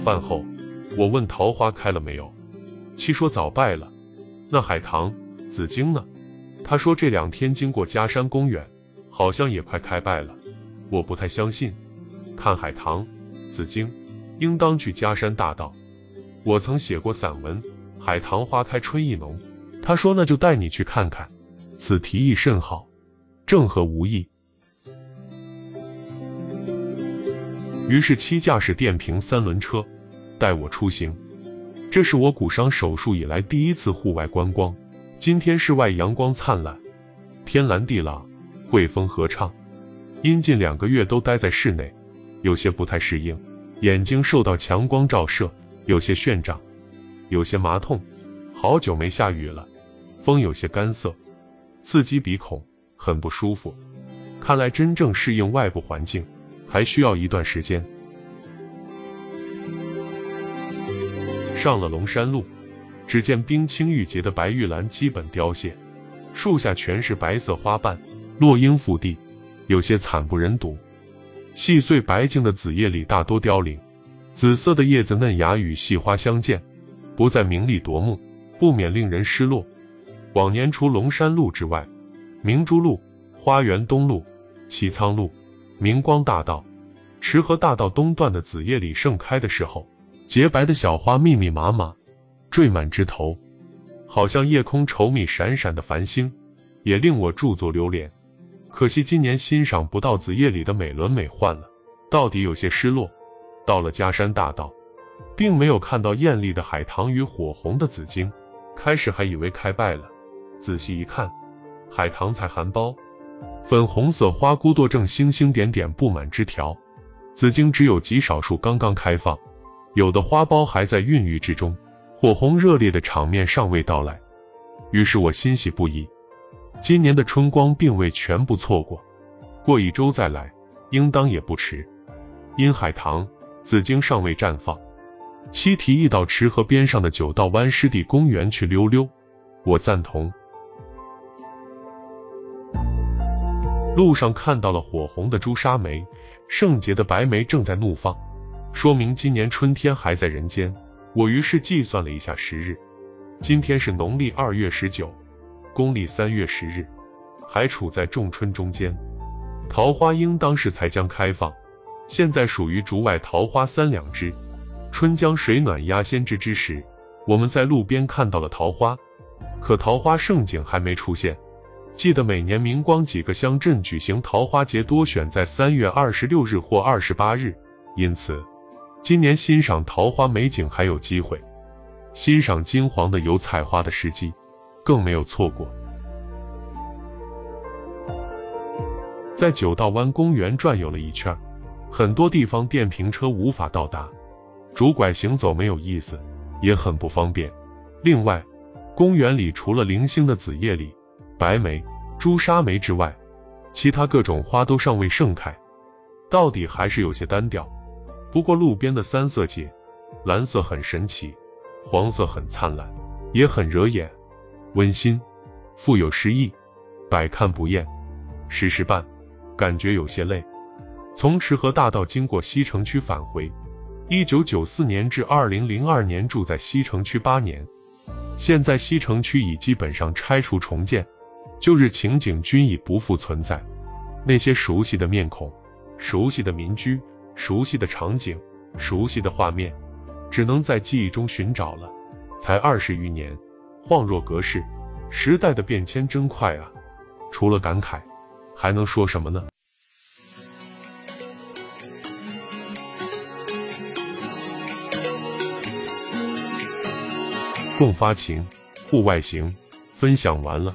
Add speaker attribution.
Speaker 1: 饭后，我问桃花开了没有，七说早败了。那海棠、紫荆呢？他说这两天经过嘉山公园，好像也快开败了。我不太相信，看海棠、紫荆，应当去嘉山大道。我曾写过散文《海棠花开春意浓》，他说那就带你去看看。此提议甚好，正合吾意。于是七驾驶电瓶三轮车带我出行。这是我骨伤手术以来第一次户外观光。今天室外阳光灿烂，天蓝地朗，惠风和畅。因近两个月都待在室内，有些不太适应，眼睛受到强光照射，有些眩胀，有些麻痛。好久没下雨了，风有些干涩，刺激鼻孔，很不舒服。看来真正适应外部环境。还需要一段时间。上了龙山路，只见冰清玉洁的白玉兰基本凋谢，树下全是白色花瓣，落英覆地，有些惨不忍睹。细碎白净的紫叶里大多凋零，紫色的叶子嫩芽与细花相间，不再明丽夺目，不免令人失落。往年除龙山路之外，明珠路、花园东路、齐仓路。明光大道、池河大道东段的紫叶里盛开的时候，洁白的小花密密麻麻，缀满枝头，好像夜空稠密闪闪的繁星，也令我驻足流连。可惜今年欣赏不到紫叶里的美轮美奂了，到底有些失落。到了嘉山大道，并没有看到艳丽的海棠与火红的紫荆，开始还以为开败了，仔细一看，海棠才含苞。粉红色花骨朵正星星点点布满枝条，紫荆只有极少数刚刚开放，有的花苞还在孕育之中，火红热烈的场面尚未到来。于是我欣喜不已，今年的春光并未全部错过，过一周再来，应当也不迟。因海棠、紫荆尚未绽放，七提议到池河边上的九道湾湿地公园去溜溜，我赞同。路上看到了火红的朱砂梅，圣洁的白梅正在怒放，说明今年春天还在人间。我于是计算了一下时日，今天是农历二月十九，公历三月十日，还处在仲春中间，桃花应当是才将开放，现在属于竹外桃花三两枝，春江水暖鸭先知之时。我们在路边看到了桃花，可桃花盛景还没出现。记得每年明光几个乡镇举行桃花节，多选在三月二十六日或二十八日，因此今年欣赏桃花美景还有机会，欣赏金黄的油菜花的时机更没有错过。在九道湾公园转悠了一圈，很多地方电瓶车无法到达，拄拐行走没有意思，也很不方便。另外，公园里除了零星的紫叶李。白梅、朱砂梅之外，其他各种花都尚未盛开，到底还是有些单调。不过路边的三色堇，蓝色很神奇，黄色很灿烂，也很惹眼，温馨，富有诗意，百看不厌。时时半，感觉有些累。从池河大道经过西城区返回，一九九四年至二零零二年住在西城区八年，现在西城区已基本上拆除重建。旧日情景均已不复存在，那些熟悉的面孔、熟悉的民居、熟悉的场景、熟悉的画面，只能在记忆中寻找了。才二十余年，恍若隔世，时代的变迁真快啊！除了感慨，还能说什么呢？共发情，户外行，分享完了。